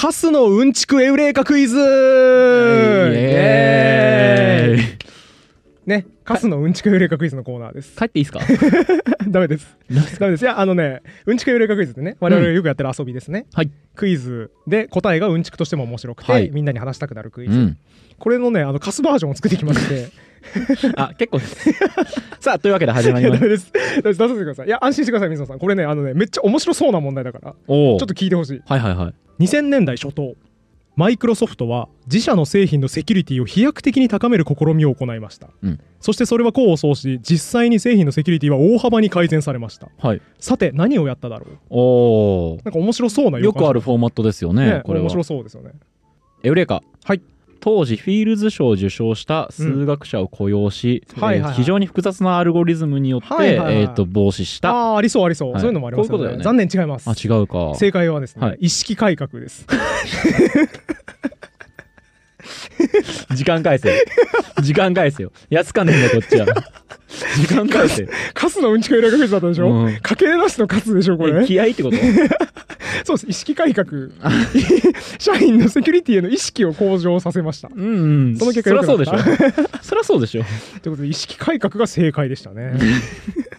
カスのうんちくエウレカクイズイエーイね、カスのうんちくエウレカクイズのコーナーです。帰っていいですか？ダメです。ダメです。いや、あのね、うんちくエウレカクイズってね、我々がよくやってる遊びですね。はい。クイズで答えがうんちくとしても面白くて、はいみんなに話したくなるクイズ。うん。これのね、あの、カスバージョンを作ってきまして、あ、結構です。さあ、というわけで始まります。です。出させてください。いや、安心してください、水野さん。これね、あのね、めっちゃ面白そうな問題だから、ち。ょっと聞いてほしい。はいはいはい。2000年代初頭マイクロソフトは自社の製品のセキュリティを飛躍的に高める試みを行いました、うんそしてそれは功を奏し実際に製品のセキュリティは大幅に改善されましたはい。さて何をやっただろう？おお。なんか面白そうな予よ感くあるフォーマットですよね、ねこれは面。白そうですよねエウレカ。はい。当時、フィールズ賞を受賞した数学者を雇用し、非常に複雑なアルゴリズムによって、えっ、と、防止した。あありそうありそう、はい。そういうのもありますよね。残念違います。あ、違うか。正解はですね、はい。意識改革です 時間返せよ。時間返せよ。安かねえんだ、こっちは。時間返せよ。カスのうんちくエラクイズだったでしょ、うん家計なしのカスでしょこれえ気合ってこと？そうです意識改革社員のセキュリティへの意識を向上させましたうんうん。その結果そりゃそうでしょ。そりゃそうでしょ。ということで意識改革が正解でしたね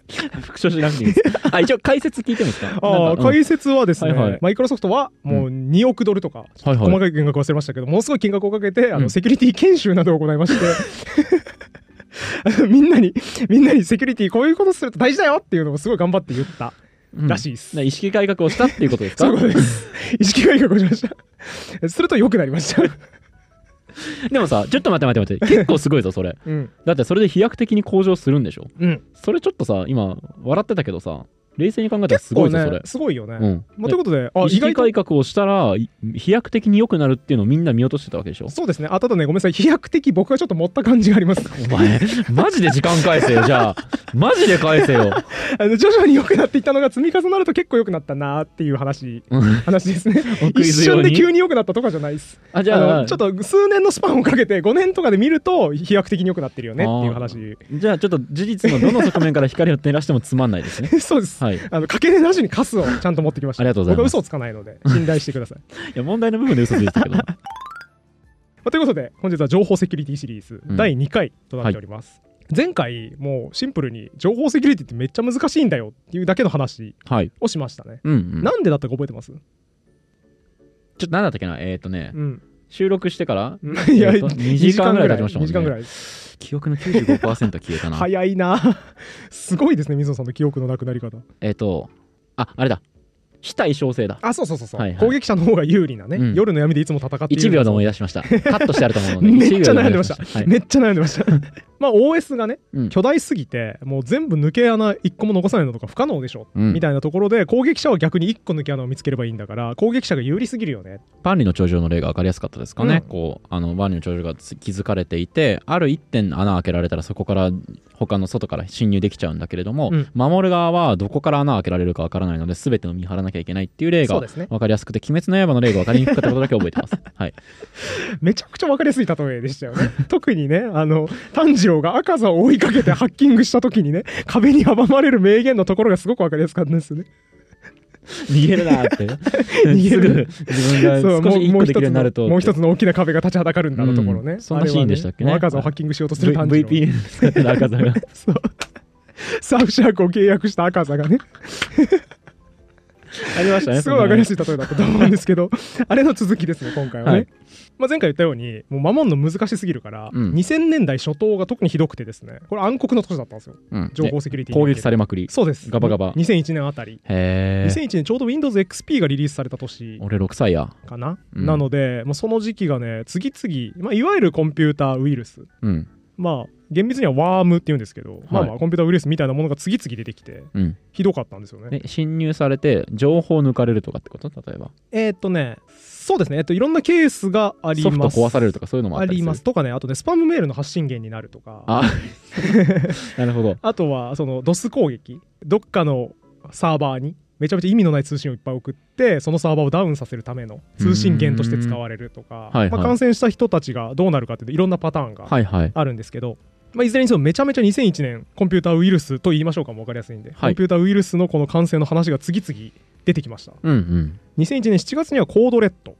復唱しなくていいです。あ、一応解説聞いてもいいですか？あ解説はですね、はいはいマイクロソフトはもう2億ドルとか、細かい金額忘れましたけど、ものすごい金額をかけて、あうんのセキュリティ研修などを行いまして、みんなに、みんなにセキュリティこういうことすると大事だよっていうのをすごい頑張って言ったうんらしいです。な意識改革をしたっていうことですか？そうです。意識改革をしました。すると良くなりました。でもさ、ちょっと待って待って待って。結構すごいぞ、それ。うん。だってそれで飛躍的に向上するんでしょ？うん。それちょっとさ、今、笑ってたけどさ、冷静に考えたらすごいぞ、それ。すごいよね。うん。まあ、ということで、あ、意識改革をしたらい飛躍的に良くなるっていうのをみんな見落としてたわけでしょそうですね。あ、ただね、ごめんなさい。飛躍的僕がちょっと持った感じがあります。お前マジで時間返せよじゃあマジで返せよ あの徐々に良くなっていったのが積み重なると結構良くなったなーっていう話うん話ですね 一瞬で急に良くなったとかじゃないですあじゃあちょっと数年のスパンをかけて5年とかで見ると飛躍的に良くなってるよねっていう話じゃあちょっと事実のどの側面から光を照らしてもつまんないですね そうです、はいい。あのかけなしにカスをちゃんと持ってきました。ありがとうございます。僕は嘘をつかないので 信頼してください、や問題の部分で嘘ついてたけど。ま あということで本日は情報セキュリティシリーズうん。第2回となっております、前回もうシンプルに情報セキュリティってめっちゃ難しいんだよっていうだけの話はい。をしましたね、うん、うん、ちょなんでだったか覚えてます？っと何だったっけな？えっ、ー、とね。うん収録してから？いや、えーと2時間ぐらい経ちましたもんね2時間ぐらい。記憶の95%消えたな早いな。すごいですね、水野さんの記憶のなくなり方。えっ、とああれだ非対称性だ。あ、そうそうそうそう、はいはい。攻撃者の方が有利なね、うん。夜の闇でいつも戦っている。1秒で思い出しました。カットしてあると思うので。めっちゃ1秒悩んでました。はい。めっちゃ悩んでました。まあ OS がね、うん。巨大すぎて、もう全部抜け穴1個も残さないのとか不可能でしょ、うん。みたいなところで、攻撃者は逆に1個抜け穴を見つければいいんだから、攻撃者が有利すぎるよね。万里の長城の例が分かりやすかったですかね、うん。こうあの万里の長城がつ築かれていてある一点穴開けられたらそこから他の外から侵入できちゃうんだけれども、うん。守る側はどこから穴開けられるか分からないので全てを見張らなきゃいけないっていう例が分かりやすくて「鬼滅の刃」の例が分かりにくかったことだけ覚えてます。はい。めちゃくちゃ分かりやすい例えでしたよね。特にね、あの、炭治郎が赤座を追いかけてハッキングした時にね、壁に阻まれる名言のところがすごく分かりやすかったんですよね。逃げるなーって。逃げる。自分そうが少し一個できもう一つるようになるとのもう一つの大きな壁が立ちはだかるんだのところね、うんそんなシーンでしたっけ？ね赤座をハッキングしようとする炭治郎。VPN 使ってた赤座がそう。サーフシャークを契約した赤座がねありましたねすごい分かりやすいい例えだったと思うんですけど あれの続きですね今回はね、はい。まあ、前回言ったようにもう守るの難しすぎるから、うん。2000年代初頭が特にひどくてですね。これ暗黒の年だったんですよ。うん。情報セキュリティ攻撃されまくり。そうです。ガバガバ。2001年あたり。へえ2001年ちょうど Windows XP がリリースされた年。俺6歳や。かな、うん。なのでもうその時期がね次々、まあ、いわゆるコンピューターウイルス。うん。まあ厳密にはワームって言うんですけど、まあまあコンピューターウイルスみたいなものが次々出てきてうん。ひどかったんですよね。え侵入されて情報抜かれるとかってこと？例えば？えーっとねそうですね。えっといろんなケースがありソフトます壊されるとかそういうのもありする？ります。とかねあとねスパムメールの発信源になるとか。あなるほど。あとはその DOS 攻撃。どっかのサーバーにめちゃめちゃ意味のない通信をいっぱい送ってそのサーバーをダウンさせるための通信源として使われるとか、はいはい。まあ、感染した人たちがどうなるかっていうといろんなパターンがはいはい。あるんですけど、まあ、いずれにせよめちゃめちゃ2001年コンピューターウイルスと言いましょうかも分かりやすいんで、はい。コンピューターウイルスのこの感染の話が次々出てきました。うんうん。2001年7月にはコードレッドっ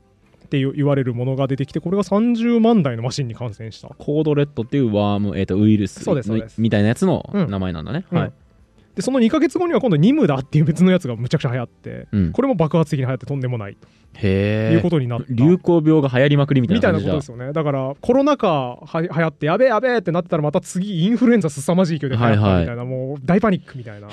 て言われるものが出てきてこれが30万台のマシンに感染した。コードレッドっていうワーム、えー、とウイルスみたいなやつのうん。名前なんだね、うん。はい、でその2ヶ月後には今度ニムダっていう別のやつがむちゃくちゃ流行ってうん、これも爆発的に流行ってとんでもないと。へえいうことになった。流行病が流行りまくりみたいみたいなことですよね。だからコロナ禍は流行ってやべえやべえってなってたらまた次インフルエンザ凄まじい勢いで流行ったみたいな、はい。もう大パニックみたいな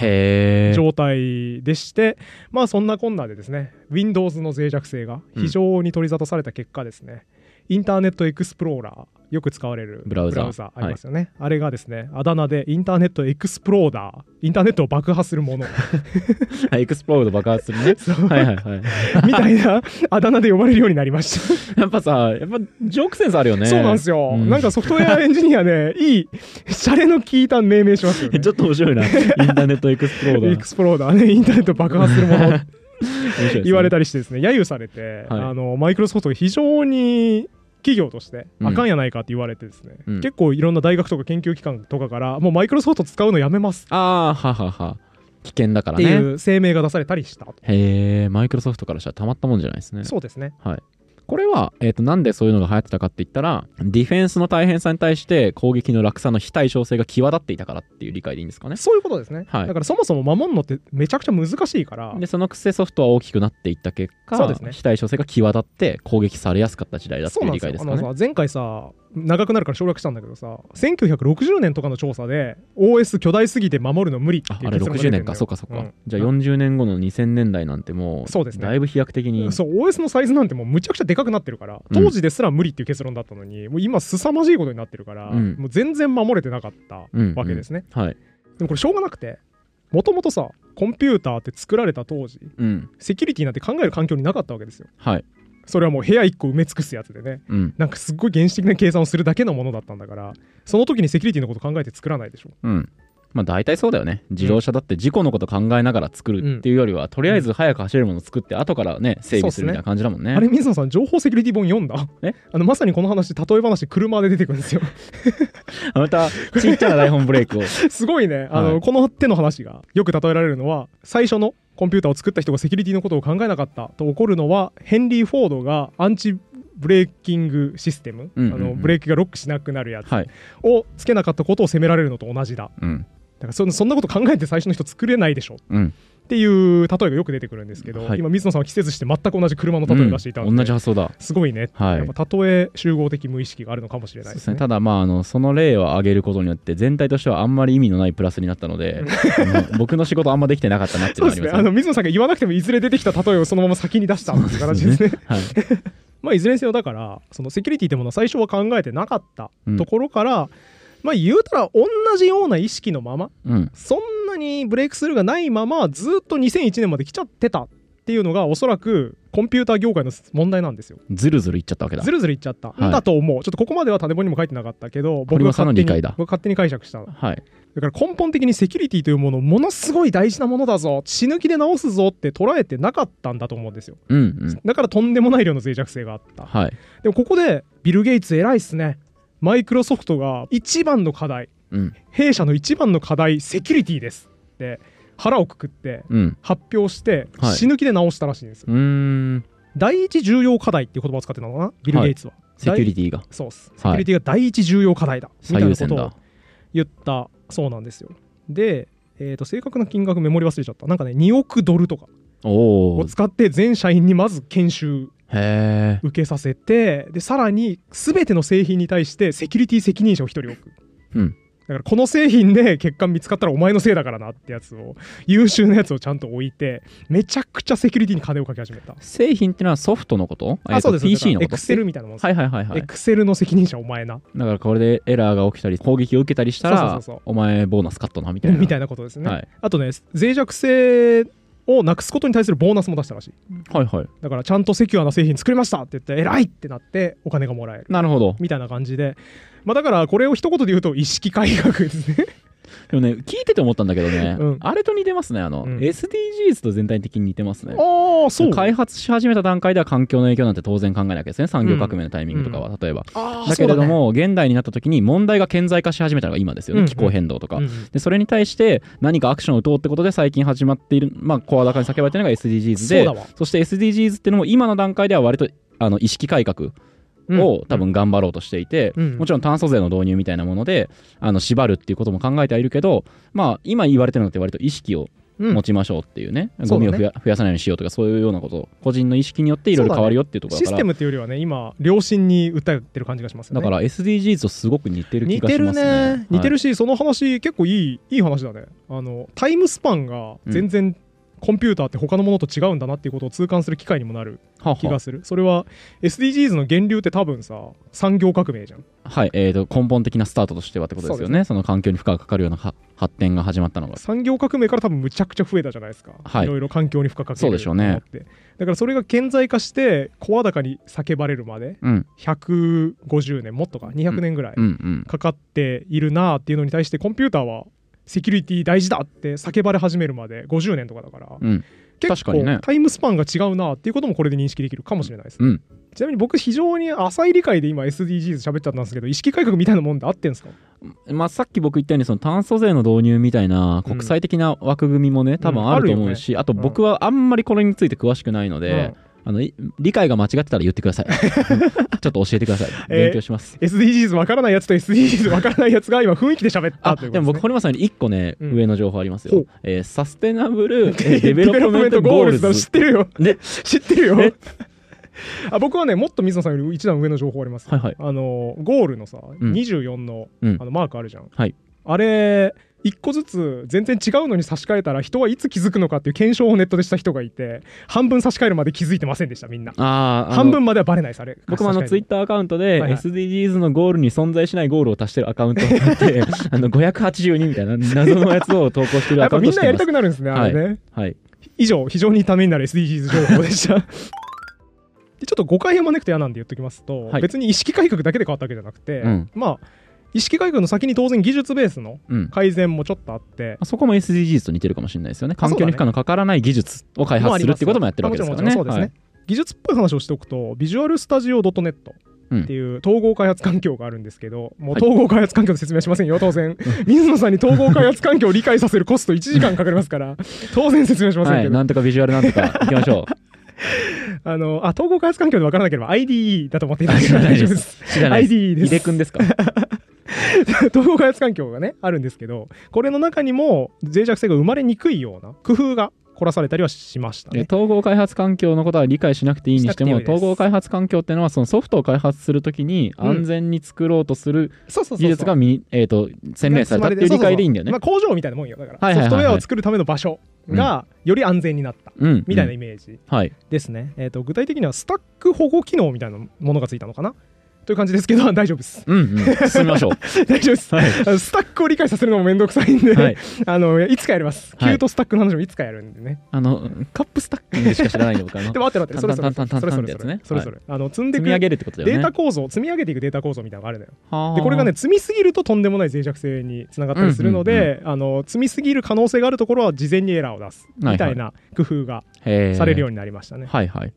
状態でしてまあそんなこんなでですね Windows の脆弱性が非常に取り沙汰された結果ですね、インターネットエクスプローラーよく使われるブラウザー。ありますよね、あれがですねあだ名で Internet Exploder インターネットを爆破するもの。はい explode 爆発するね。はいはいはい。みたいなあだ名で呼ばれるようになりました。やっぱさやっぱジョークセンスあるよね。そうなんですよ、うん。なんかソフトウェアエンジニアねいいシャレの効いた命名します。よねちょっと面白いな。インターネットエクスプロードエクスプローダーね。インターネット爆破するもの言われたりしてですね。揶揄されて、はい。あのマイクロソフトが非常に企業としてうん。あかんやないかって言われてですね、うん。結構いろんな大学とか研究機関とかからもうマイクロソフト使うのやめます。ああははは。危険だからね。っていう声明が出されたりしたと、へえマイクロソフトからしたらたまったもんじゃないですね。そうですね。はいこれは、えー、となんでそういうのが流行ってたかって言ったらディフェンスの大変さに対して攻撃の落差の非対称性が際立っていたからっていう理解でいいんですかね。そういうことですね、はい。だからそもそも守るのってめちゃくちゃ難しいから。でそのくせソフトは大きくなっていった結果そうですね非対称性が際立って攻撃されやすかった時代だっていう理解ですかね前回さ長くなるから省略したんだけどさ1960年とかの調査で OS 巨大すぎて守るの無理っていうああれ60結論が出てるのよ。年か。そうかそうか、うん。じゃあ40年後の2000年代なんてもうそうですね。だいぶ飛躍的に。そう OS のサイズなんてもうむちゃくちゃでかくなってるから当時ですら無理っていう結論だったのに、もう今凄まじいことになってるから、うん。もう全然守れてなかったうん。わけですね、はい。でもこれしょうがなくてもともとさコンピューターって作られた当時うん。セキュリティなんて考える環境になかったわけですよ。はいそれはもう部屋1個埋め尽くすやつでね。うん。なんかすっごい原始的な計算をするだけのものだったんだからその時にセキュリティのこと考えて作らないでしょ。うんまあ大体そうだよね。自動車だって事故のこと考えながら作るっていうよりは、とりあえず早く走れるものを作って後からね整備するみたいな感じだもんね。あれ水野さん情報セキュリティ本読んだ？え？あのまさにこの話例え話車で出てくるんですよ。またちっちゃな台本ブレイクを。すごいね。あの、はいこの手の話がよく例えられるのは最初のコンピューターを作った人がセキュリティのことを考えなかったと起こるのはヘンリー・フォードがアンチブレーキングシステム、うんうんうん。あのブレーキがロックしなくなるやつはい。をつけなかったことを責められるのと同じだ。うんだからそそんなこと考えて最初の人作れないでしょ。うん。っていう例えがよく出てくるんですけど、はい。今水野さんは季節して全く同じ車の例えを出していたので、うん同じ発想だ。すごいね、はい。やっぱ例え集合的無意識があるのかもしれないですすね。ねただまああのその例を挙げることによって全体としてはあんまり意味のないプラスになったのであの 僕の仕事あんまできてなかったなっていうのがありますあの水野さんが言わなくてもいずれ出てきた例えをそのまま先に出したっていう形ですね。はい。まあいずれにせよだからそのセキュリティってものは最初は考えてなかったうんところから、まあ言うたら同じような意識のままうん。そんなにブレイクスルーがないままずっと2001年まで来ちゃってたっていうのがおそらくコンピューター業界の問題なんですよ。ずるずるいっちゃったわけだ。ずるずるいっちゃった、はい。だと思う。ちょっとここまでは種本にも書いてなかったけど僕堀が間さんの理解だ僕が勝手に解釈しただはい。から根本的にセキュリティというものをものすごい大事なものだぞ。死ぬ気で直すぞって捉えてなかったんだと思うんですよ。うんうん。だからとんでもない量の脆弱性があった。はい。でもここでビル・ゲイツ偉いっすねマイクロソフトが一番の課題。うん。弊社の一番の課題セキュリティですって腹をくくってうん。発表してはい。死ぬ気で直したらしいんです。よ、第一重要課題っていう言葉を使ってたのかな？ビル・ゲイツは、セキュリティが。そうっす。セキュリティが第一重要課題だ、みた最優先いなことをだ。言ったそうなんですよ。で、えー、と正確な金額メモリ忘れちゃった。なんかね2億ドルとかを使って全社員にまず研修へえ受けさせてでさらに全ての製品に対してセキュリティ責任者を1人置く、うん。だからこの製品で欠陥見つかったらお前のせいだからなってやつを優秀なやつをちゃんと置いてめちゃくちゃセキュリティに金をかけ始めた。製品ってのはソフトのこと？えーとあそうです。PC のこと？エクセルみたいなもんです。はいはいはいはい。エクセルの責任者お前な。だからこれでエラーが起きたり攻撃を受けたりしたらそうそうそうそう。お前ボーナスカットなみたいな。みたいなことですね、はい。あとね脆弱性をなくすことに対するボーナスも出したらしい。はいはい。だからちゃんとセキュアな製品作りましたって言って偉いってなってお金がもらえる。なるほど。みたいな感じで。まあだからこれを一言で言うと意識改革ですねでもね聞いてて思ったんだけどね、うん。あれと似てますねあの、うん。SDGs と全体的に似てますね。あああそう。開発し始めた段階では環境の影響なんて当然考えないわけですね産業革命のタイミングとかは、例えば。あーだけれども、現代になった時に問題が顕在化し始めたのが今ですよね、うんうん。気候変動とか、うんうん。でそれに対して何かアクションを打とうってことで最近始まっているまあ声高に叫ばれているのが SDGs でそうだわそして SDGs っていうのも今の段階では割とあの意識改革うんを多分頑張ろうとしていて、うん。もちろん炭素税の導入みたいなものであの縛るっていうことも考えてはいるけどまあ今言われてるのって割と意識をうん。持ちましょうっていうね、そうだね。ゴミを増や増やさないようにしようとかそういうようなこと。個人の意識によっていろいろ変わるよっていうところだから。システムっていうよりはね今良心に訴えてる感じがしますよね。だから SDGs とすごく似てる気似てるがしますね。ね。似てるるし、その話結構いいいい話だね。あのタイムスパンが全然コンピューターって他のものと違うんだなっていうことを痛感する機会にもなる気がする。それは SDGs の源流って多分さ産業革命じゃんはい、えー、と根本的なスタートとしてはってことですよね。その環境に負荷がかかるようなは発展が始まったのが。産業革命から多分むちゃくちゃ増えたじゃないですか、はい。ろいろ環境に負荷かけるそうでしょうね。だからそれが顕在化して声高に叫ばれるまでうん。150年もっとか200年ぐらいかかっているなっていうのに対してコンピューターはセキュリティ大事だって叫ばれ始めるまで50年とかだから、うん。結確かにね。構タイムスパンが違うなっていうこともこれで認識できるかもしれないです、うん。ちなみに僕非常に浅い理解で今 SDGs 喋っちゃったんですけど意識改革みたいなもんで合ってんですか？まあ、さっき僕言ったようにその炭素税の導入みたいな国際的な枠組みもね、多分あると思うし、あと僕はあんまりこれについて詳しくないので、あのい理解が間違ってたら言ってください。ちょっと教えてください。えー勉強します、SDGs わからないやつと SDGs わからないやつが 今雰囲気で喋ったあということです、ね、でも僕堀本さんより1個ね、うん。上の情報ありますよ。えー Sustainable、えーデ Development Goals 知ってるよ。で知ってるよ。え あ僕はねもっと水野さんより一段上の情報あります、はいはい。あのゴールのさ、うん。24のうん。あのマークあるじゃん、はい。あれ一個ずつ全然違うのに差し替えたら人はいつ気づくのかっていう検証をネットでした人がいて半分差し替えるまで気づいてませんでしたみんな。あ半分まではバレないですあれ。僕もあのツイッタターアカウントではいはい。SDGs のゴールに存在しないゴールを足してるアカウントがあって あの582みたいな謎のやつを投稿してるやっぱアカウントしてます。みんなやりたくなるんですねあれね、はい。以上非常にためになる SDGs 情報でした。でちょっと誤解を招くと嫌なんで言っときますと、はい。別に意識改革だけで変わったわけじゃなくて、うん。まあ意識改革の先に当然技術ベースのうん。改善もちょっとあって、そこも SDGs と似てるかもしれないですよね。環境に負荷のかからない技術を開発するっていうこともやってるわけですからね。もちろんもちろんそうですね、技術っぽい話をしておくとビジュアルスタジオ .net っていう統合開発環境があるんですけど、もうはい統合開発環境で説明しませんよ当然。水野さんに統合開発環境を理解させるコスト1時間かかりますから 当然説明しませんはい、けど、なんとかビジュアルなんとかいきましょ あのあ統合開発環境で分からなければ IDE だと思っていただければ大丈夫です。う知らないです。IDE です。井出くんですか？統合開発環境がねあるんですけどこれの中にも脆弱性が生まれにくいような工夫が凝らされたりはしましたえね。統合開発環境のことは理解しなくていいにしても統合開発環境っていうのはそのソフトを開発するときにうん。安全に作ろうとする技術がみ、えー、と洗練された。っていう理解でいいんだよね。まあ、工場みたいなもんよ。だから、はいはいはいはい。ソフトウェアを作るための場所がより安全になった。うん。みたいなうんイメージはい。ですね、えー、と具体的にはスタック保護機能みたいなものがついたのかなという感じですけど 大丈夫です。うんうん。進みましょう。大丈夫です、はい。スタックを理解させるのもめんどくさいんで、はい。あのいつかやります、はい。キュートスタックの話もいつかやるんでね。あのカップスタッキングしか知らないの僕あのでも待って待ってそれそれそれそれ。タンってやつね。それそれあの積んでく積み上げるってことだよね。データ構造積み上げていくデータ構造みたいなのがあるのよ。はあ。でこれがね積みすぎるととんでもない脆弱性につながったりするので、あの積みすぎる可能性があるところは事前にエラーを出す。はいみたいな工夫がされるようになりましたね、はいはい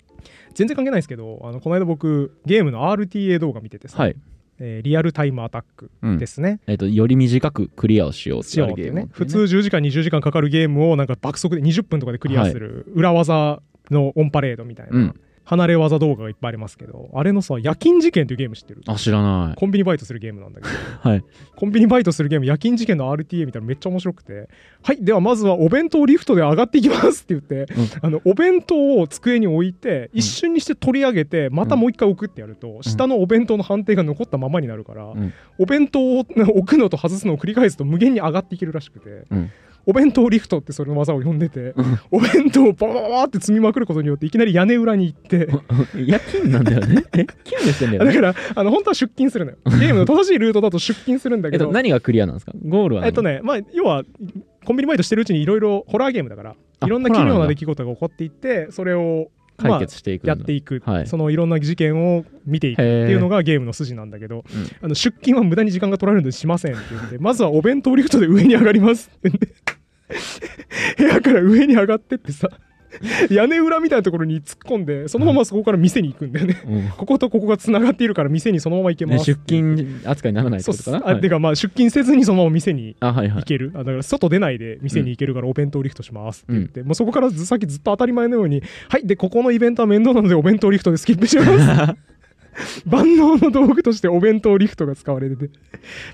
全然関係ないですけどあのこの間僕ゲームの RTA 動画見ててさ、はい。えーリアルタイムアタックうん。ですね、えっ、とより短くクリアをしようっていうねゲーム普通10時間20時間かかるゲームをなんか爆速で20分とかでクリアする裏技のオンパレードみたいな、うん離れ技動画がいっぱいありますけどあれのさ夜勤事件っていうゲーム知ってる？あ知らない。コンビニバイトするゲームなんだけど。はい。コンビニバイトするゲーム夜勤事件の RTA みたいなのめっちゃ面白くて。はいではまずはお弁当リフトで上がっていきますって言って、うん。あのお弁当を机に置いて一瞬にして取り上げてまたもう一回置くってやると、下のお弁当の判定が残ったままになるから、ん。お弁当を 置くのと外すのを繰り返すと無限に上がっていけるらしくて、うんお弁当リフトってそれの技を呼んでて、お弁当をババババって積みまくることによっていきなり屋根裏に行って 夜勤なんだよね。え勤務してんだよね。だからあの本当は出勤するのよ。ゲームの正しいルートだと出勤するんだけどえっと何がクリアなんですか？ゴールは何？えっとね、まあ、要は、コンビニバイトしてるうちにいろいろホラーゲームだから、あいろんな奇妙な出来事が起こっていって、それを、ま解あ、決していくんだ。やっていく、はい。そのいろんな事件を見ていくっていうのがゲームの筋なんだけど、あの出勤は無駄に時間が取られるのでしませんって言うんで、まずはお弁当リフトで上に上がりますって部屋から上に上がってってさ、屋根裏みたいなところに突っ込んでそのままそこから店に行くんだよね、うん。こことここがつながっているから店にそのまま行けまねす出勤扱いにならないってそうっす。あ、ことかなはいてかまあ出勤せずにそのまま店にあはいはい。行ける、あだから外出ないで店に行けるからお弁当リフトしますって言って、もうそこからずさっきずっと当たり前のようにはいでここのイベントは面倒なのでお弁当リフトでスキップします。万能の道具としてお弁当リフトが使われてて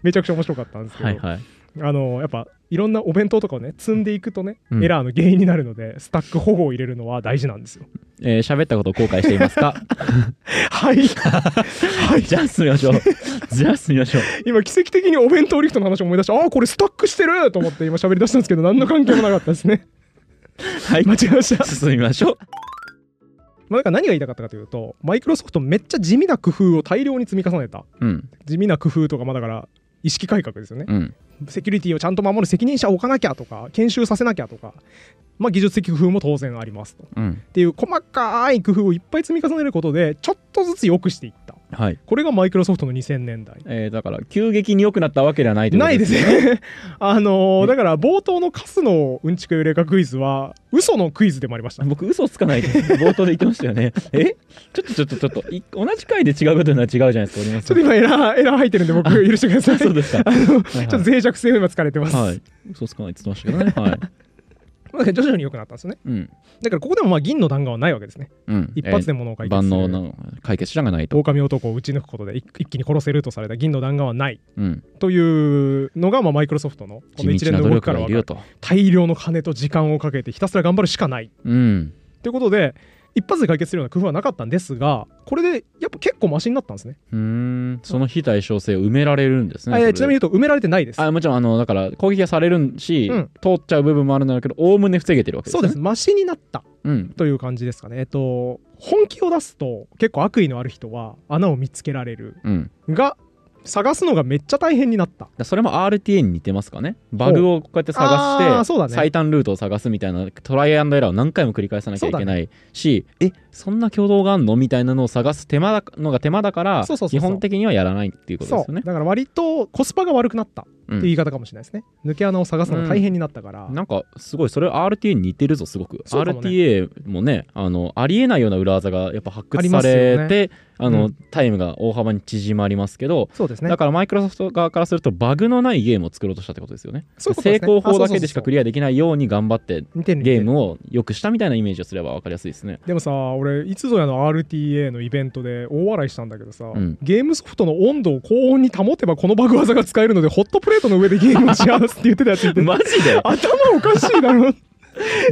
めちゃくちゃ面白かったんですけど、はいはい。あのやっぱいろんなお弁当とかをね積んでいくとね、うん。エラーの原因になるのでスタック保護を入れるのは大事なんですよ。えー喋ったことを後悔していますか？はい。はい。じゃあ進みましょう。じゃあ進みましょう。今奇跡的にお弁当リフトの話を思い出してああこれスタックしてると思って今喋り出したんですけど何の関係もなかったですね。はい。間違えました。進みましょう。まあ、だから何が言いたかったかというとマイクロソフトめっちゃ地味な工夫を大量に積み重ねた。うん。地味な工夫とかまあだから意識改革ですよね、うん。セキュリティをちゃんと守る責任者を置かなきゃとか研修させなきゃとか、まあ、技術的工夫も当然ありますと。っうん。ていう細かい工夫をいっぱい積み重ねることでちょっとずつ良くしていったはい。これがマイクロソフトの2000年代。えーだから急激に良くなったわけではないないですね。ね。あのーだから冒頭のカスのうんちくエウレカクイズは嘘のクイズでもありました。僕嘘つかないです冒頭で言ってましたよね。え？ちょっとちょっとちょっとい同じ回で違うことには違うじゃないですかちょっと今エラーエラー入ってるんで僕許してください。そうですか。あのはいはい。ちょっと脆弱性を今疲れてます、はい。嘘つかないって言ってましたけどね。はい。まあ徐々に良くなったんですよね。うん。だからここでもまあ銀の弾丸はないわけですね。うん。一発で物を解決する、万能の解決手段がないと。狼男を撃ち抜くことで一一気に殺せるとされた銀の弾丸はない。うん。というのがまあマイクロソフトのこの一連の動きから分かる。がいるよと。大量の金と時間をかけてひたすら頑張るしかない。うん。ということで一発で解決するような工夫はなかったんですがこれでやっぱ結構マシになったんですね。うーん。その非対称性を埋められるんですねあえちなみに言うと埋められてないです。あもちろんあのだから攻撃がされるし、うん。通っちゃう部分もあるんだけどおおむね防げてるわけですね。そうです。マシになったうん。という感じですかね。えっと本気を出すと結構悪意のある人は穴を見つけられるうん。が探すのがめっちゃ大変になった。だそれも RTA に似てますかね。バグをこうやって探して、最短ルートを探すみたいなトライアンドエラーを何回も繰り返さなきゃいけないし、えそんな挙動があんのみたいなのを探す手間だのが手間だから基本的にはやらないっていうことそですよね。う。だから割とコスパが悪くなったってうん。いう言い方かもしれないですね、抜け穴を探すのが大変になったから、なんかすごいそれ RTA に似てるぞすごく。ね。RTA もねあのありえないような裏技がやっぱ発掘されてあの、うんタイムが大幅に縮まりますけどそうですね。だからマイクロソフト側からするとバグのないゲームを作ろうとしたってことですよね。うね。功法だけでしかクリアできないように頑張ってゲームを良くしたみたいなイメージをすれば分かりやすいですね。でもさ俺いつぞやの RTA のイベントで大笑いしたんだけどさ、ん。ゲームソフトの温度を高温に保てばこのバグ技が使えるのでホットプレートの上でゲームをしますって言ってたやつ マジで？頭おかしいだろ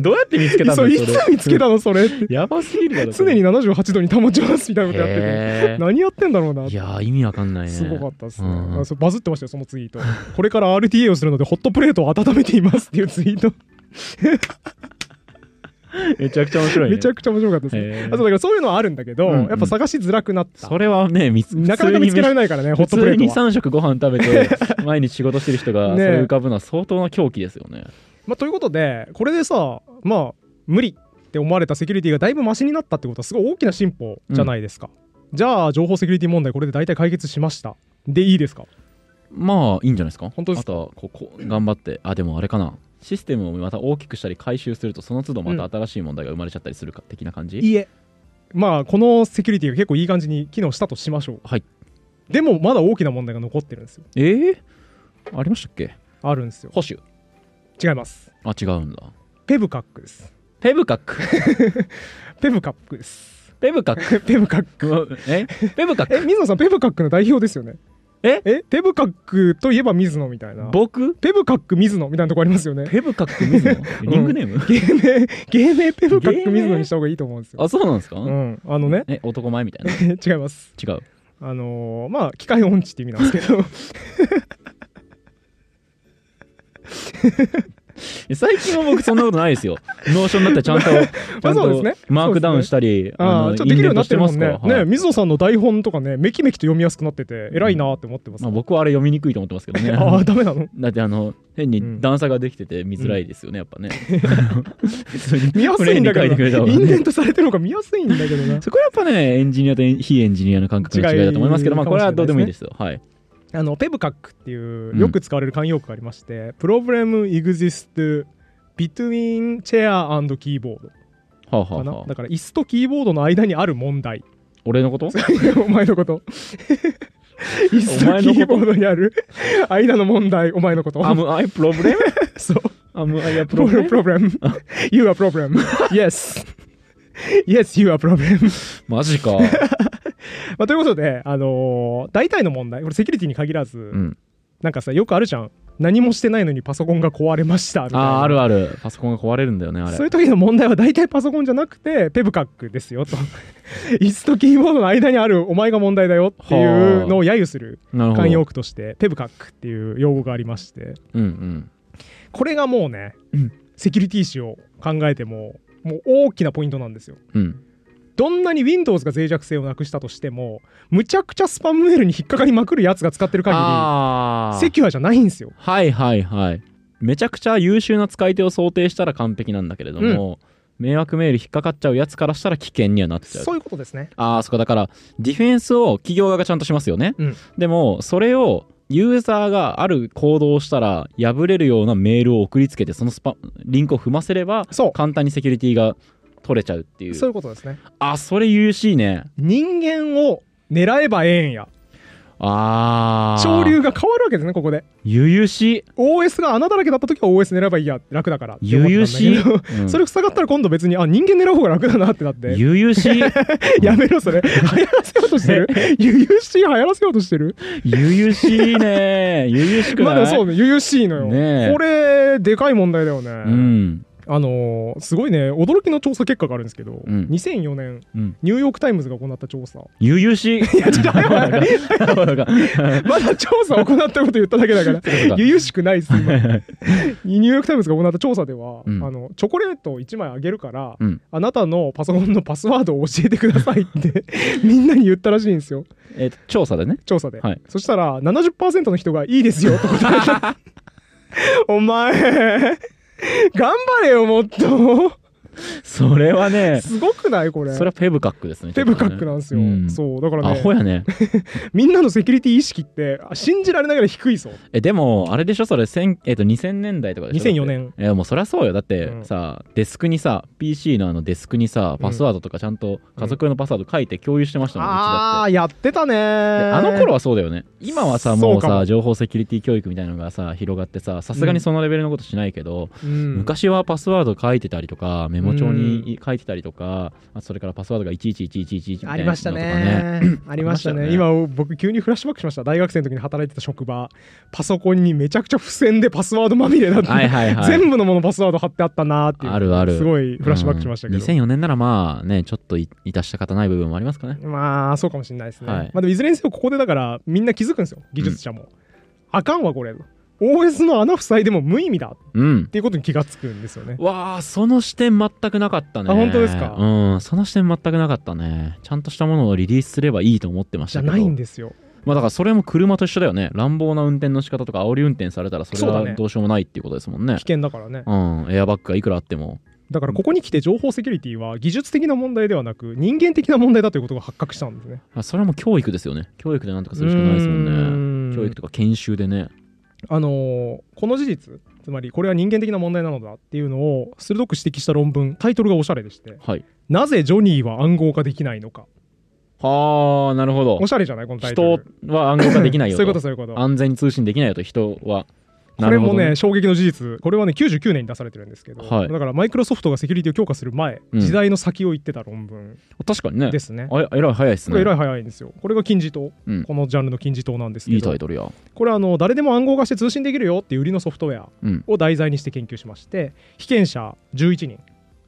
どうやって見つけたんいつ見つけたのそれやばすぎるだろ常に78度に保ちますみたいなことやってて。へ何やってんだろうなーいやー意味わかんないね。すごかったっすね、うん。バズってましたよそのツイート。これから RTA をするのでホットプレートを温めていますっていうツイート。めちゃくちゃ面白いね。めちゃくちゃ面白かったです。ねあとだからそういうのはあるんだけど、うんうん。やっぱ探しづらくなった。それはね見つなかなか見つけられないからねホッ普通にトプレートは。3食ご飯食べて 毎日仕事してる人がそねれ浮かぶのは相当な狂気ですよねまあ、ということでこれでさまあ無理って思われたセキュリティがだいぶマシになったってことはすごい大きな進歩じゃないですか、じゃあ情報セキュリティ問題これで大体解決しました。でいいですか？まあいいんじゃないですか。本当ですか？あとはここ頑張ってあでもあれかな。システムをまた大きくしたり回収するとその都度また新しい問題が生まれちゃったりするか、的な感じ。いいえ。まあこのセキュリティが結構いい感じに機能したとしましょう。はい。でもまだ大きな問題が残ってるんですよ。えー、ありましたっけ？あるんですよ。保守違います。あ違うんだ。ペブカックです。ペブカック？ペブカックです。ペブカック？ペブカック。え？ペブカック？え水野さんペブカックの代表ですよね？え？え？ペブカックといえば水野みたいな。僕？ペブカック水野みたいなとこありますよね。ペブカック水野？リングネーム、芸名芸名ペブカック水野にした方がいいと思うんですよ。あそうなんですか、うん。あのね。え男前みたいな。違います。違う。あのーまあ機械音痴って意味なんですけど 最近は僕そんなことないですよ。ノーションだってちゃんとちゃんとマークダウンしたりあちょっとできるようになってますから。はい。ね水野さんの台本とかねめきめきと読みやすくなってて偉いなって思ってます、まあ、僕はあれ読みにくいと思ってますけどね。ああダメなの？だってあの変に段差ができてて見づらいですよね、やっぱね。見やすいんだけどインデントされてるのが見やすいんだけどな。そこはやっぱねエンジニアと非エンジニアの感覚の違いだと思いますけどまあこれはどうでもいいですよ。はいあのペブカックっていうよく使われる慣用句がありまして、プロブレムイグジスト between チェアキーボードかな、はあ。はあ、だから椅子とキーボードの間にある問題。俺のこと？お前のこと。椅子とキーボードにある 間の問題。お前のこと。Am I problem? そう。Am I a problem? problem. you are problem Yes Yes you are problem マジか。まあ、ということで、あのー大体の問題これセキュリティに限らず、うん。なんかさよくあるじゃん何もしてないのにパソコンが壊れましたみたいなああるある。パソコンが壊れるんだよね、あれ。そういう時の問題は大体パソコンじゃなくてペブカックですよと椅子とキーボードの間にあるお前が問題だよっていうのを揶揄する。慣用句としてペブカックっていう用語がありましてうんうん。これがもうね、うんセキュリティ史を考えてももう大きなポイントなんですようん。どんなに Windows が脆弱性をなくしたとしてもむちゃくちゃスパムメールに引っかかりまくるやつが使ってる限り。セキュアじゃないんですよはいはいはい。めちゃくちゃ優秀な使い手を想定したら完璧なんだけれども、迷惑メール引っかかっちゃうやつからしたら危険にはなっちゃう。そういうことですねああ、そこだから、ディフェンスを企業側がちゃんとしますよね。うんでも、それをユーザーがある行動をしたら破れるようなメールを送りつけてそのスパリンクを踏ませれば簡単にセキュリティが取れちゃうっていう。そういうことですね。あそれ優しいね。人間を狙えばええんや。あー。潮流が変わるわけですねここで。ゆゆし。OS が穴だらけだった時は OS 狙えばいいや。楽だからゆったんだけど。ゆし、うん。それ塞がったら今度別にあ人間狙う方が楽だなってなって。ゆゆし。やめろそれ。流行らせようとしてる？ゆゆしい流行らせようとしてる？ゆゆしいね。ゆゆしくない？まあそうねゆゆしいのよ、ねえ。これでかい問題だよね、うんあのーすごいね驚きの調査結果があるんですけど、うん。2004年うん。ニューヨーク・タイムズが行った調査。ゆゆしい。やちょっとまだ調査を行ったこと言っただけだからゆゆしくないです今。ニューヨーク・タイムズが行った調査では、うん。あのチョコレートを1枚あげるから、うん。あなたのパソコンのパスワードを教えてくださいって みんなに言ったらしいんですよ。えっと調査でね。調査で、はい。そしたら70%の人がいいですよって答えた。お前頑張れよもっと。それはねすごくないこれ？それはペブカックですねペブカックなんですよ、うん。そうだからアねホやね。みんなのセキュリティ意識ってあ信じられながら低いぞ。えでもあれでしょ？それ、千えっと2000年代とかでしょ？2004年えもうそりゃそうよ。だってうん。さ、デスクにさ PC のあのデスクにさパスワードとかちゃんと家族用のパスワード書いて共有してましたもん、うちだって。ああやってたね。であの頃はそうだよね。今はさも。うさ情報セキュリティ教育みたいなのがさ広がってささすがにそのレベルのことしないけど、うん。昔はパスワード書いてたりとかメモ帳に書いてたりとか、あそれからパスワードが111111みたいな ありましたね。ありましたね。今僕急にフラッシュバックしました。大学生の時に働いてた職場、パソコンにめちゃくちゃ付箋でパスワードまみれだった。はいはいはい全部のものパスワード貼ってあったなーっていう。あるあるすごいフラッシュバックしましたけど。うん2004年ならまあねちょっとい致した方ない部分もありますかねまあそうかもしれないですね。はいまあでもいずれにせよここでだからみんな気づくんですよ。技術者も。あかんわこれ。OS の穴塞いでも無意味だ。っうん。ていうことに気がつくんですよね。わあその視点全くなかったね。あ本当ですか？うんその視点全くなかったね。ちゃんとしたものをリリースすればいいと思ってましたけど。じゃないんですよ。まあだからそれも車と一緒だよね。乱暴な運転の仕方とか煽り運転されたらそれはどうしようもないっていうことですもんね。危険だからね。うんエアバッグがいくらあっても。だからここに来て情報セキュリティは技術的な問題ではなく人間的な問題だということが発覚したんですね。あそれはもう教育ですよね。教育でなんとかするしかないですもんね。ね教育とか研修でねあのーこの事実つまりこれは人間的な問題なのだっていうのを鋭く指摘した論文タイトルがおしゃれでしてはい。なぜジョニーは暗号化できないのか。はあなるほど。おしゃれじゃない？このタイト人ルは暗号化できないよ そういうとことそういうこと。安全に通信できないよと。人はこれもね。なるほど衝撃の事実。これはね99年に出されてるんですけど、はい。だからマイクロソフトがセキュリティを強化する前、うん。時代の先を言ってた論文。確かにね。ですね、あえらい早いですね。これえらい早いんですよ。これが金字塔、うん。このジャンルの金字塔なんですけいいどタイトルや。これはあの誰でも暗号化して通信できるよっていう売りのソフトウェアうん。を題材にして研究しまして被験者11人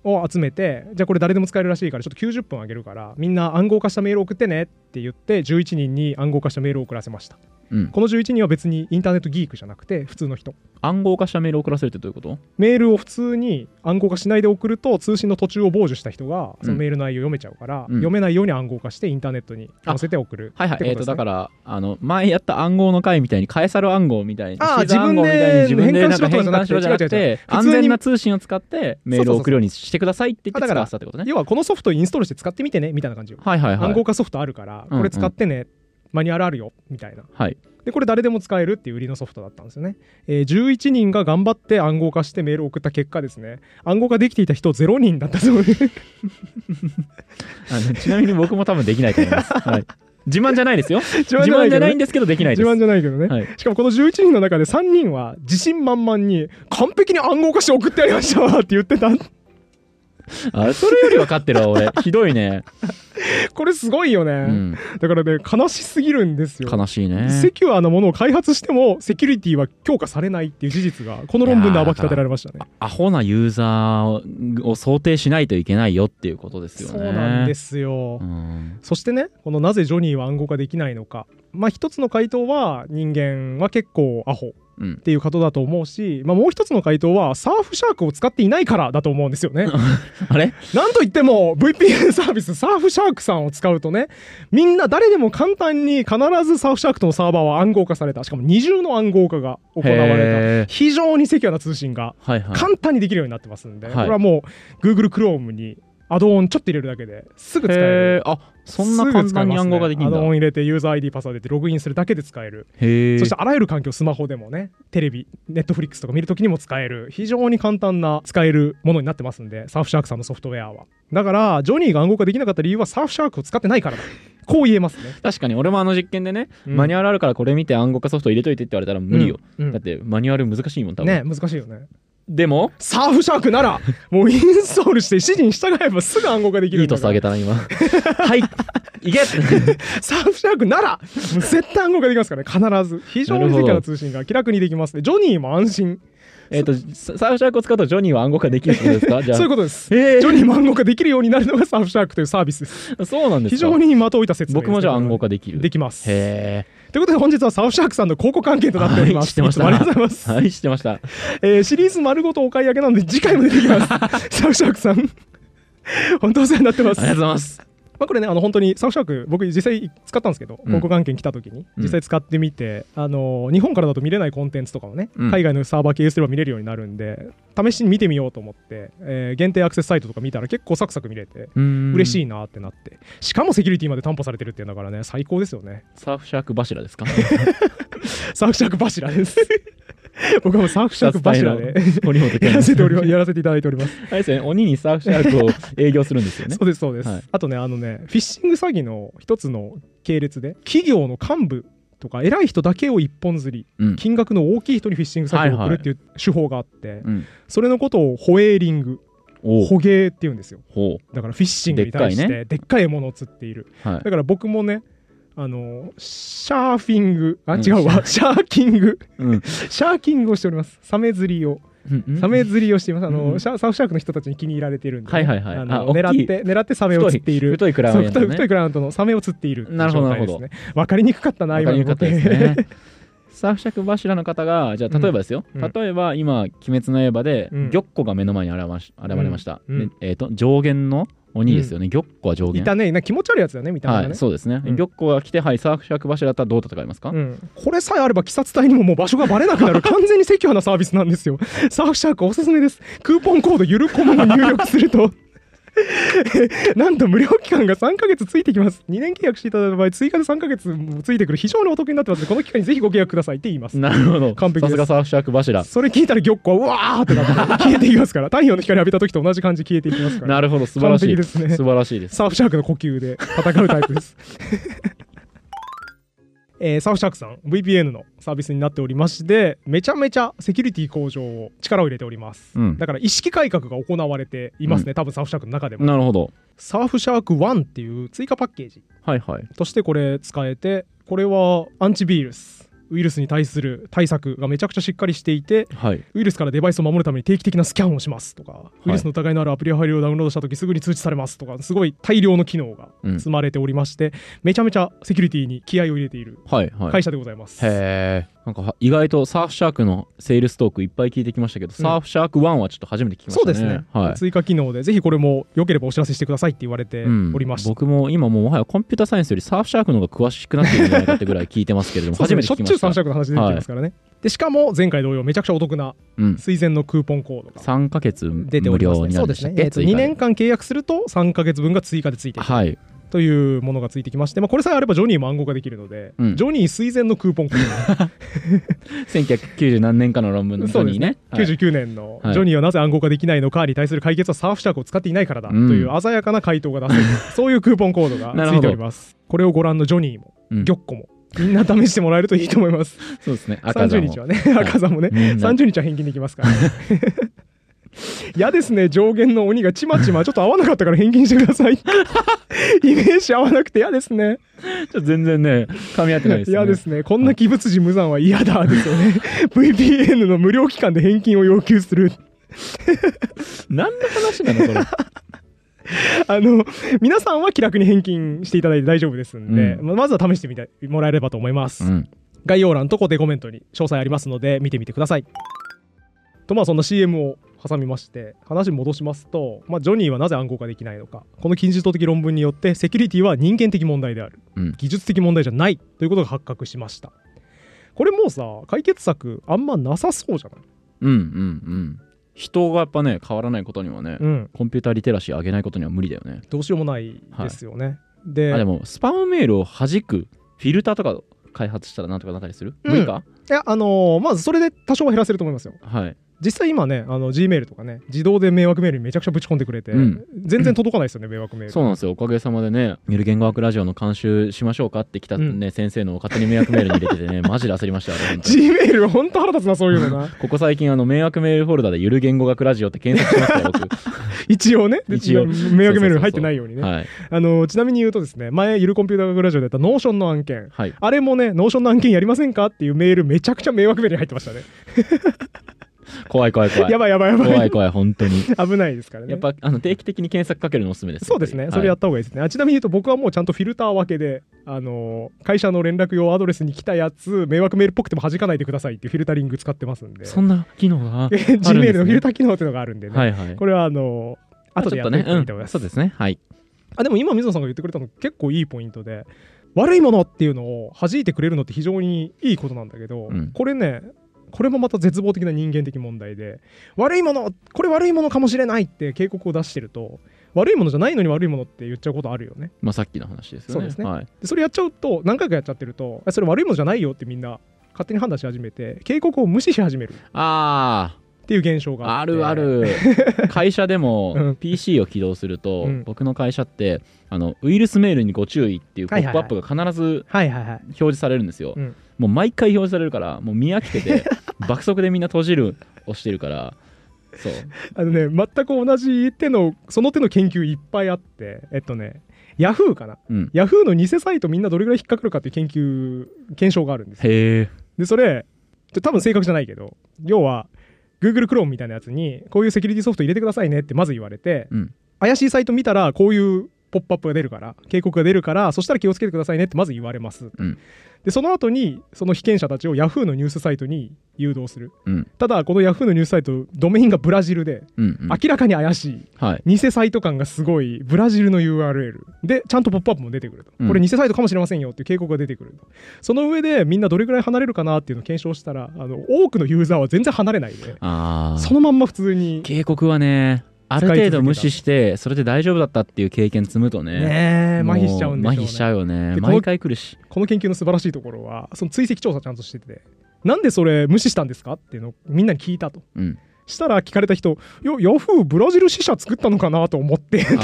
を集めてじゃあこれ誰でも使えるらしいからちょっと90分あげるからみんな暗号化したメール送ってねって言って11人に暗号化したメールを送らせましたうん。この11人は別にインターネットギークじゃなくて普通の人。暗号化したメールを送らせるってどういうこと？メールを普通に暗号化しないで送ると通信の途中を傍受した人がそのメールの内容を読めちゃうから、うん。読めないように暗号化してインターネットに載せて送るはいはい、えっ、と、だから、あの、前やった暗号の回みたいに、カエサル暗号みたいに、あ自分で自分で変換しろじゃなくてて、安全な通信を使ってメールを送るようにしてくださいって言って使わせたってことね。要はこのソフトをインストールして使ってみてねみたいな感じよ、はいはいはい。暗号化ソフトあるからうんこれ使ってねっマニュアルあるよみたいな。はい。でこれ誰でも使えるっていう売りのソフトだったんですよね、えー11人が頑張って暗号化してメールを送った結果ですね。暗号化できていた人0人だったそうで。あのちなみに僕も多分できないと思います、はい、自慢じゃないですよ。自自慢じゃないんでですけどできないです。自慢じゃないけどね、はい、しかもこの11人の中で3人は自信満々に完璧に暗号化して送ってやりましたわって言ってたあそれより分かってるわ俺。ひどいね、これすごいよね、うん、だからね悲しすぎるんですよ。悲しいね。セキュアなものを開発してもセキュリティは強化されないっていう事実がこの論文で暴き立てられましたね。アホなユーザーを想定しないといけないよっていうことですよね。そうなんですよ、うん。そしてねこのなぜジョニーは暗号化できないのか。まあ一つの回答は人間は結構アホ。うんっていうことだと思うし、まあ、もう一つの回答はサーフシャークを使っていないからだと思うんですよね。あれ？なんといっても VPN サービスサーフシャークさんを使うとねみんな誰でも簡単に必ずサーフシャークとのサーバーは暗号化された。しかも二重の暗号化が行われた。非常にセキュアな通信が簡単にできるようになってますんで、はい。これはもう Google Chrome にアドオンちょっと入れるだけですぐ使える。あそんな簡単に暗号ができるんだ。ねアドオン入れてユーザー ID パスワード入れてログインするだけで使える。そしてあらゆる環境スマホでもねテレビネットフリックスとか見るときにも使える。非常に簡単な使えるものになってますんでサーフシャークさんのソフトウェアは。だからジョニーが暗号化できなかった理由はサーフシャークを使ってないからだ。こう言えますね、確かに俺もあの実験でね、うん。マニュアルあるからこれ見て暗号化ソフト入れといてって言われたら無理よ、うんうん。だってマニュアル難しいもん多分、ね難しいよねでもサーフシャークなら もうインストールして指示に従えばすぐ暗号化できるいいトス上げたな今。はいいけ。サーフシャークなら絶対暗号化できますからね必ず。非常にセキュアな通信が気楽にできますね。ジョニーも安心。えっとササーフシャークを使うとジョニーは暗号化できるってことですか？じゃあ。そういうことです。えー。ジョニーも暗号化できるようになるのがサーフシャークというサービス。ですそうなんですか。非常に的を置いた説明です僕もじゃあ暗号化できる。できます。へということで本日はサーフシャークさんの広告案件となっております、はい知ってました。いつもありがとうございます、えはい知ってました。えーシリーズ丸ごとお買い上げなので次回も出てきます。サーフシャークさん。本当お世話になってます。ありがとうございますまあ、これねあの本当にサーフシャーク僕実際使ったんですけど、うん。広告案件来た時に実際使ってみて、あの日本からだと見れないコンテンツとかをね、うん。海外のサーバー経由すれば見れるようになるんで試しに見てみようと思って、えー限定アクセスサイトとか見たら結構サクサク見れて嬉しいなってなって。しかもセキュリティまで担保されてるっていうんだからね最高ですよね。サーフシャーク柱ですか？サーフシャーク柱です 僕はもうサーフシャーク柱で堀本健やらせておりますやらせていただいております。あれですよね鬼にサーフシャークを営業するんですよね。そうですそうです、はい。あとねあのねフィッシング詐欺の一つの系列で企業の幹部とか偉い人だけを一本釣りうん。金額の大きい人にフィッシング詐欺を送るっていう手法があって、うん。それのことをホエーリング捕鯨っていうんですよ。ほだからフィッシングに対してでっかいものを釣っている。うはい。だから僕もねあのシャーフィング。あうん。違うわ、シャー。キング。うん。シャーキングをしております。サメ釣りを。うんサメ釣りをしています。あの、うんシャサーフシャークの人たちに気に入られているんで、はいはいはい。ああの狙って狙ってサメを釣っている。太いクライアントね。太いクライアントのサメを釣っているなるほど状態ですね。わかりにくかったなわかりにくかったです今のね。サーフシャーク柱の方が、じゃあ例えばですよ、例えば今、鬼滅の刃で、うん。玉子が目の前に現れまし現れました。えっ、と、上限の鬼ですよね。玉子は上限。いたね。な気持ち悪いやつだよね見た目がね、はい、そうですね。うん。玉子が来て、はい、サーフシャーク柱だったらどう戦いますか、うん、これさえあれば鬼殺隊にももう場所がバレなくなる。完全にセキュアなサービスなんですよ。サーフシャークおすすめです。クーポンコードゆるコムを入力すると なんと無料期間が3ヶ月ついてきます2年契約していただいた場合追加で3ヶ月もついてくる非常にお得になってますのでこの期間にぜひご契約くださいって言いますなるほど。完璧ですさすがサーフシャーク柱。それ聞いたら玉子はうわーってなって消えていきますから太陽の光浴びた時と同じ感じ消えていきますからなるほど、素晴らしい。ですね素晴らしいです。サーフシャークの呼吸で戦うタイプです。えーサーフシャークさん VPN のサービスになっておりましてめちゃめちゃセキュリティ向上を力を入れております、うん。だから意識改革が行われていますね、多分サーフシャークの中でも。なるほど。サーフシャーク1っていう追加パッケージはいはい。としてこれ使えてこれはアンチビールスウイルスに対する対策がめちゃくちゃしっかりしていてはい。ウイルスからデバイスを守るために定期的なスキャンをしますとか、いウイルスの疑いのあるアプリやファイルをダウンロードしたときすぐに通知されますとかすごい大量の機能がうん積まれておりまして、めちゃめちゃセキュリティに気合を入れているはいはい。会社でございます、へえ。なんかは意外とサーフシャークのセールストークいっぱい聞いてきましたけど、サーフシャーク1はちょっと初めて聞きましたね。そうですね、はい。追加機能でぜひこれも良ければお知らせしてくださいって言われておりました、僕も今もうもはやコンピューターサイエンスよりサーフシャークの方が詳しくなっているんじゃないかってぐらい聞いてますけれども そう初ですね。しょっちゅうサーめて聞きましたフシャークの話出てきますからね、でしかも前回同様めちゃくちゃお得なうん、推薦のクーポンコードが3ヶ月出てお無りますね。料になそうですね、えっと2追加で年間契約すると3ヶ月分が追加でついてくる。はいというものがついてきまして、まあ、これさえあればジョニーも暗号化できるので、うん。ジョニー推薦のクーポン。コード1990何年かの論文のジョニーね。はい。99年のはい。ジョニーはなぜ暗号化できないのかに対する解決はサーフシャークを使っていないからだとうん。いう鮮やかな回答が出せる、そういうクーポンコードがついております。これをご覧のジョニーも、うん。ギョッコも。みんな試してもらえるといいと思います。そうですね。赤座30も日はね、い赤座もね。みん。な30日は返金できますから、ね、嫌ですね上限の鬼がちまちまちょっと合わなかったから返金してください イメージ合わなくて嫌ですね。ちょっと全然ね噛み合ってないですね。嫌ですね。こんな鬼物児無残は嫌だですよね。VPN の無料期間で返金を要求する。何の話なのこれ？あの皆さんは気楽に返金していただいて大丈夫ですんで、うままずは試してみてもらえればと思います、うん。概要欄と固定コメントに詳細ありますので見てみてください。とまあそんな CM を挟みまして話戻しますと、まあ、ジョニーはなぜ暗号化できないのか。この金字塔的論文によってセキュリティは人間的問題である。うん。技術的問題じゃないということが発覚しました。これもうさ解決策あんまなさそうじゃない？うんうんうん。人がやっぱね変わらないことにはね、うん。コンピューターリテラシー上げないことには無理だよね。どうしようもないですよね、であでもスパムメールを弾くフィルターとか開発したらなんとかなったりする、うん無理か？いやあのーまずそれで多少は減らせると思いますよ。はい実際今ねあの G メールとかね自動で迷惑メールにめちゃくちゃぶち込んでくれて、うん。全然届かないですよね迷惑メール。そうなんですよ。おかげさまでね「ゆる言語学ラジオ」の監修しましょうかって来たね、先生のを勝手に迷惑メールに入れててね マジで焦りました G メールほんと腹立つなそういうのな ここ最近あの迷惑メールフォルダで「ゆる言語学ラジオ」って検索しましたよ僕。一応ね。一応。迷惑メールに入ってないようにねはい。あのちなみに言うとですね前ゆるコンピューター学ラジオでやったノーションの案件。はい。あれもねノーションの案件やりませんかっていうメールめちゃくちゃ迷惑メールに入ってましたね 怖い怖い怖い。やばいやばいやばい。怖い怖い本当に。危ないですからね。やっぱあの定期的に検索かけるのおすすめですそうですね、それやった方がいいですね。あちなみに言うと、僕はもうちゃんとフィルター分けで、あのー会社の連絡用アドレスに来たやつ、迷惑メールっぽくても弾かないでくださいっていうフィルタリング使ってますんで、そんな機能が G メールのフィルター機能っていうのがあるんでね、はいはい。これはあのー後でやっていちょっとね、いと思います。うん。そうですね。はい。あでも今、水野さんが言ってくれたの結構いいポイントで、悪いものっていうのを弾いてくれるのって非常にいいことなんだけど、うん。これね、これもまた絶望的な人間的問題で、悪いもの、これ悪いものかもしれないって警告を出してると、悪いものじゃないのに悪いものって言っちゃうことあるよね。まあさっきの話ですよね。そうですね。はい、でそれやっちゃうと何回かやっちゃってるとあそれ悪いものじゃないよってみんな勝手に判断し始めて警告を無視し始める。っあていう現象があるある。会社でうもん PC を起動すると、うん。僕の会社ってあのウイルスメールにご注意っていうポップアップが必ず表示されるんですよ、うん。もう毎回表示されるからもう見飽きてて 爆速でみんな閉じるをしてるからそう。あのね全く同じ手のその手の研究いっぱいあってえっとねヤフーかな？うん。ヤフーの偽サイトみんなどれぐらい引っかかるかっていう研究検証があるんですよ。へえ。でそれ多分正確じゃないけど要は Google Chrome みたいなやつにこういうセキュリティソフト入れてくださいねってまず言われて、うん。怪しいサイト見たらこういうポップアップが出るから警告が出るからそしたら気をつけてくださいねってまず言われます、うん。でその後にその被験者たちを Yahoo のニュースサイトに誘導する。うん。ただこの Yahoo のニュースサイトドメインがブラジルで、うんうん。明らかに怪しい。はい。偽サイト感がすごいブラジルの URL でちゃんとポップアップも出てくると、うん。これ偽サイトかもしれませんよっていう警告が出てくると。その上でみんなどれぐらい離れるかなっていうのを検証したらあの多くのユーザーは全然離れないで。そのまんま普通に。警告はねある程度無視してそれで大丈夫だったっていう経験積むとねねえ麻痺しちゃうんでね。も麻痺しちゃうよね。でこの毎回来るし。この研究の素晴らしいところはその追跡調査ちゃんとしててなんでそれ無視したんですかっていうのをみんなに聞いたと。うん。したら聞かれた人「いやヤフーブラジル支社作ったのかな?」と思って。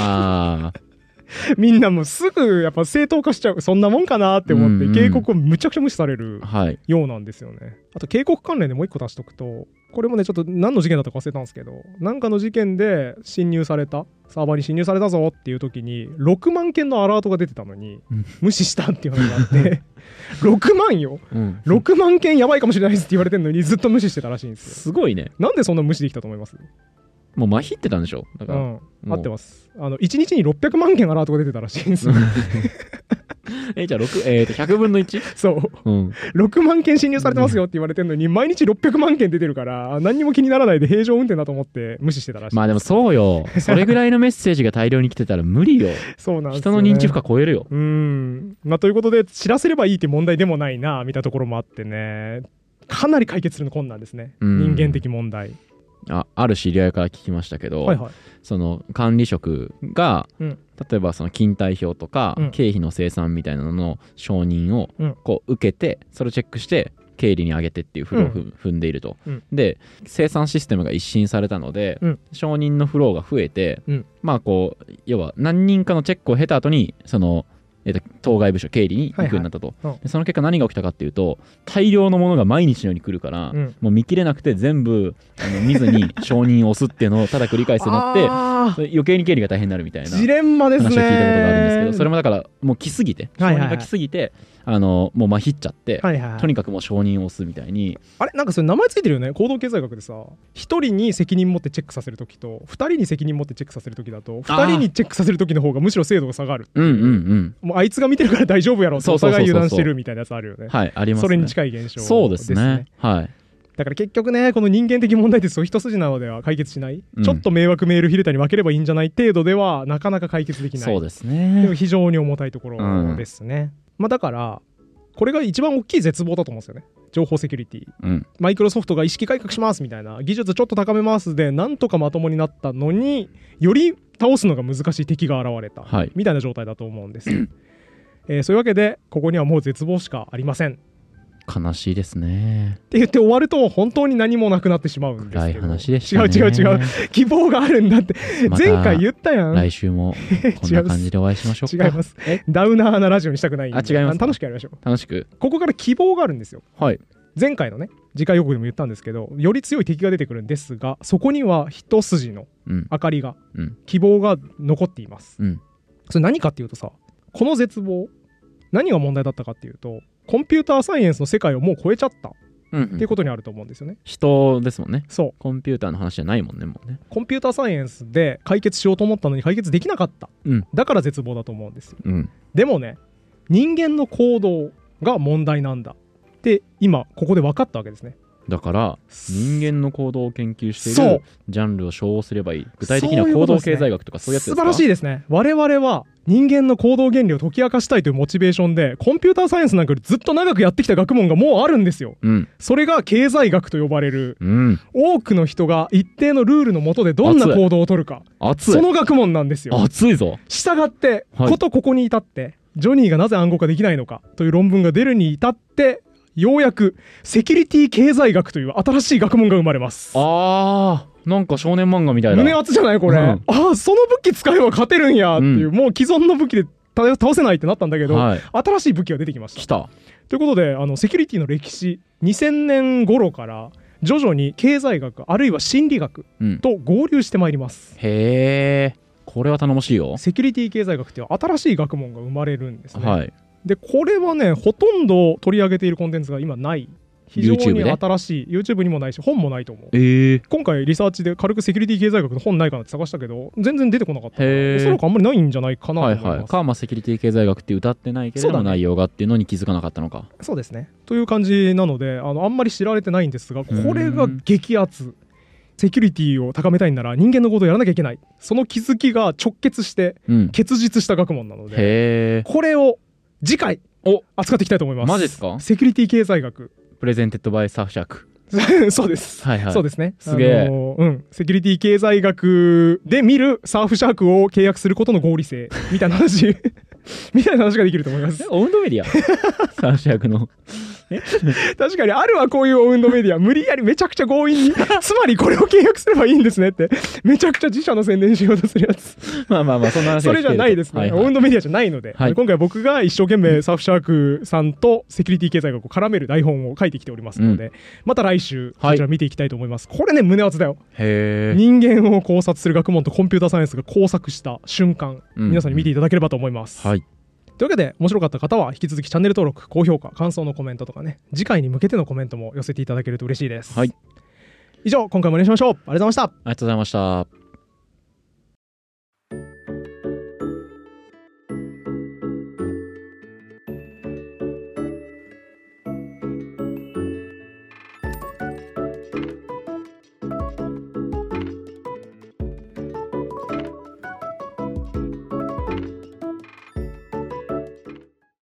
みんなもうすぐやっぱ正当化しちゃう。そんなもんかなって思って、うんうん。警告をむちゃくちゃ無視されるはい。ようなんですよね。あと警告関連でもう一個足しとくとこれもねちょっと何の事件だったか忘れたんですけどなんかの事件で侵入されたサーバーに侵入されたぞっていう時に6万件のアラートが出てたのに、うん。無視したっていうのがあって 6万よ？うん。6万件やばいかもしれないですって言われてるのにずっと無視してたらしいんですよ。すごいね。なんでそんな無視できたと思います？もう麻痺ってたんでしょ？だか。ら、うん。合ってます。あの1日に600万件アラートが出てたらしいんですよ えじゃあ6えー、と100分の 1? そう。うん。6万件侵入されてますよって言われてるのに毎日600万件出てるから何にも気にならないで平常運転だと思って無視してたらしい。まあでもそうよ。それぐらいのメッセージが大量に来てたら無理よ。そうなんですよ、人のね、認知負荷超えるよ。うーん。まあということで知らせればいいって問題でもないなみたいなところもあってね。かなり解決するの困難ですね。うん。人間的問題あある知り合いから聞きましたけど、はいはい。その管理職が、うん。例えばその勤怠表とか、うん。経費の生産みたいなのの承認をうん。こう受けてそれをチェックして経理に上げてっていうフローをふ、踏んでいると、うん。で生産システムが一新されたので、うん。承認のフローが増えて、うん。まあこう要は何人かのチェックを経た後にそのえっと当該部署経理に行くようになったと、はいはいその結果何が起きたかっていうと大量のものが毎日のように来るから、うん。もう見切れなくて全部あの見ずに 承認を押すっていうのをただ繰り返すようになって余計に経理が大変になるみたいなージレンマですね。話を聞いたことがあるんですけどそれもだからもう来すぎて承はいはいはい。認が来すぎてあのもうまひっちゃって、はいはいはい。とにかくもう承認を押すみたいに。あれ？なんかそれ名前ついてるよね？行動経済学でさ。一人に責任持ってチェックさせるときと二人に責任持ってチェックさせるときだと二人にチェックさせるときの方がむしろ精度が下がる。うんうんうん。もうあいつが見てるから大丈夫やろってお互い油断してるみたいなやつあるよね。はいありますね。それに近い現象そうですね。はい。だから結局ねこの人間的問題ってそう一筋縄では解決しない、うん。ちょっと迷惑メールフィルターに分ければいいんじゃない程度ではなかなか解決できない。そうですでもね非常に重たいところですね、まあだからこれが一番大きい絶望だと思うんですよね。情報セキュリティ。うん。マイクロソフトが意識改革しますみたいな技術ちょっと高めますでなんとかまともになったのにより倒すのが難しい敵が現れた、はい。みたいな状態だと思うんです、えーそういうわけでここにはもう絶望しかありません悲しいですね。って言って終わると本当に何もなくなってしまうんです暗いけど話でしたね。違う違う違う。希望があるんだって。前回言ったやん。来週も こんな感じでお会いしましょうか。違います。ダウナーなラジオにしたくないんで。あ違いますの楽しくやりましょう。楽しく？ここから希望があるんですよ。はい。前回のね次回予告でも言ったんですけどより強い敵が出てくるんですがそこには一筋のうん。明かりがうん。希望が残っています。うん。それ何かっていうとさこの絶望何が問題だったかっていうとコンピューターサイエンスの世界をもう超えちゃった。っうん。ていうことにあると思うんですよね、人ですもんね。そう。コンピューターの話じゃないもんねもうね。コンピューターサイエンスで解決しようと思ったのに解決できなかった。うん。だから絶望だと思うんですよ。うん。でもね人間の行動が問題なんだって今ここで分かったわけですね。だから人間の行動を研究しているジャンルを称すればいい。具体的には行動経済学とかそういうやつですか？素晴らしいですね。我々は人間の行動原理を解き明かしたいというモチベーションでコンピューターサイエンスなんかよりずっと長くやってきた学問がもうあるんですよ。うん。それが経済学と呼ばれる。うん。多くの人が一定のルールの下でどんな行動を取るか。その学問なんですよ。熱いぞ。したがって、はい。ことここに至ってジョニーがなぜ暗号化できないのかという論文が出るに至ってようやくセキュリティ経済学という新しい学問が生まれます。あーなんか少年漫画みたいな。胸熱じゃないこれ、うん。ああその武器使えば勝てるんやっていう、うん。もう既存の武器でた倒せないってなったんだけど、はい。新しい武器が出てきました。来た。ということであのセキュリティの歴史2000年頃から徐々に経済学あるいは心理学うん。と合流してまいります。へえこれは頼もしいよ。セキュリティ経済学っていう新しい学問が生まれるんですね、はい。でこれはねほとんど取り上げているコンテンツが今ない非常にで新しい YouTube にもないし本もないと思う。ええ今回リサーチで軽くセキュリティ経済学の本ないかなって探したけど全然出てこなかったおそらくあんまりないんじゃないかな。と思はいいます、はい。かまあセキュリティ経済学って歌ってないけれど内容がっていうのに気づかなかったのか。そうですね。という感じなのであのあんまり知られてないんですがこれが激アツ。セキュリティを高めたいんなら人間のことをやらなきゃいけない。その気づきが直結してうん。結実した学問なのでへえこれを次回お扱っていきたいと思います。マジっすか？セキュリティ経済学。 Presented by サーフシャークそうです。はいはい。そうですね。すげえ。あのーうん。セキュリティ経済学で見るサーフシャークを契約することの合理性。みたいな話。みたいな話ができると思います。オウンドメディア？サーフシャークの 確かにあるわこういうオウンドメディア無理やりめちゃくちゃ強引に。つまりこれを契約すればいいんですねって。めちゃくちゃ自社の宣伝しようとするやつ。まあまあまあそんな話それじゃないですね、はいはい。オウンドメディアじゃないので、はい。今回僕が一生懸命サーフシャークさんとセキュリティ経済学を絡める台本を書いてきておりますので、また来週こちら見ていきたいと思います、これね胸熱だよ。人間を考察する学問とコンピューターサイエンスが交錯した瞬間、うん。皆さんに見ていただければと思います。はいというわけで面白かった方は引き続きチャンネル登録高評価感想のコメントとかね次回に向けてのコメントも寄せていただけると嬉しいです。はい。以上今回もお願いしましょう。ありがとうございました。ありがとうございました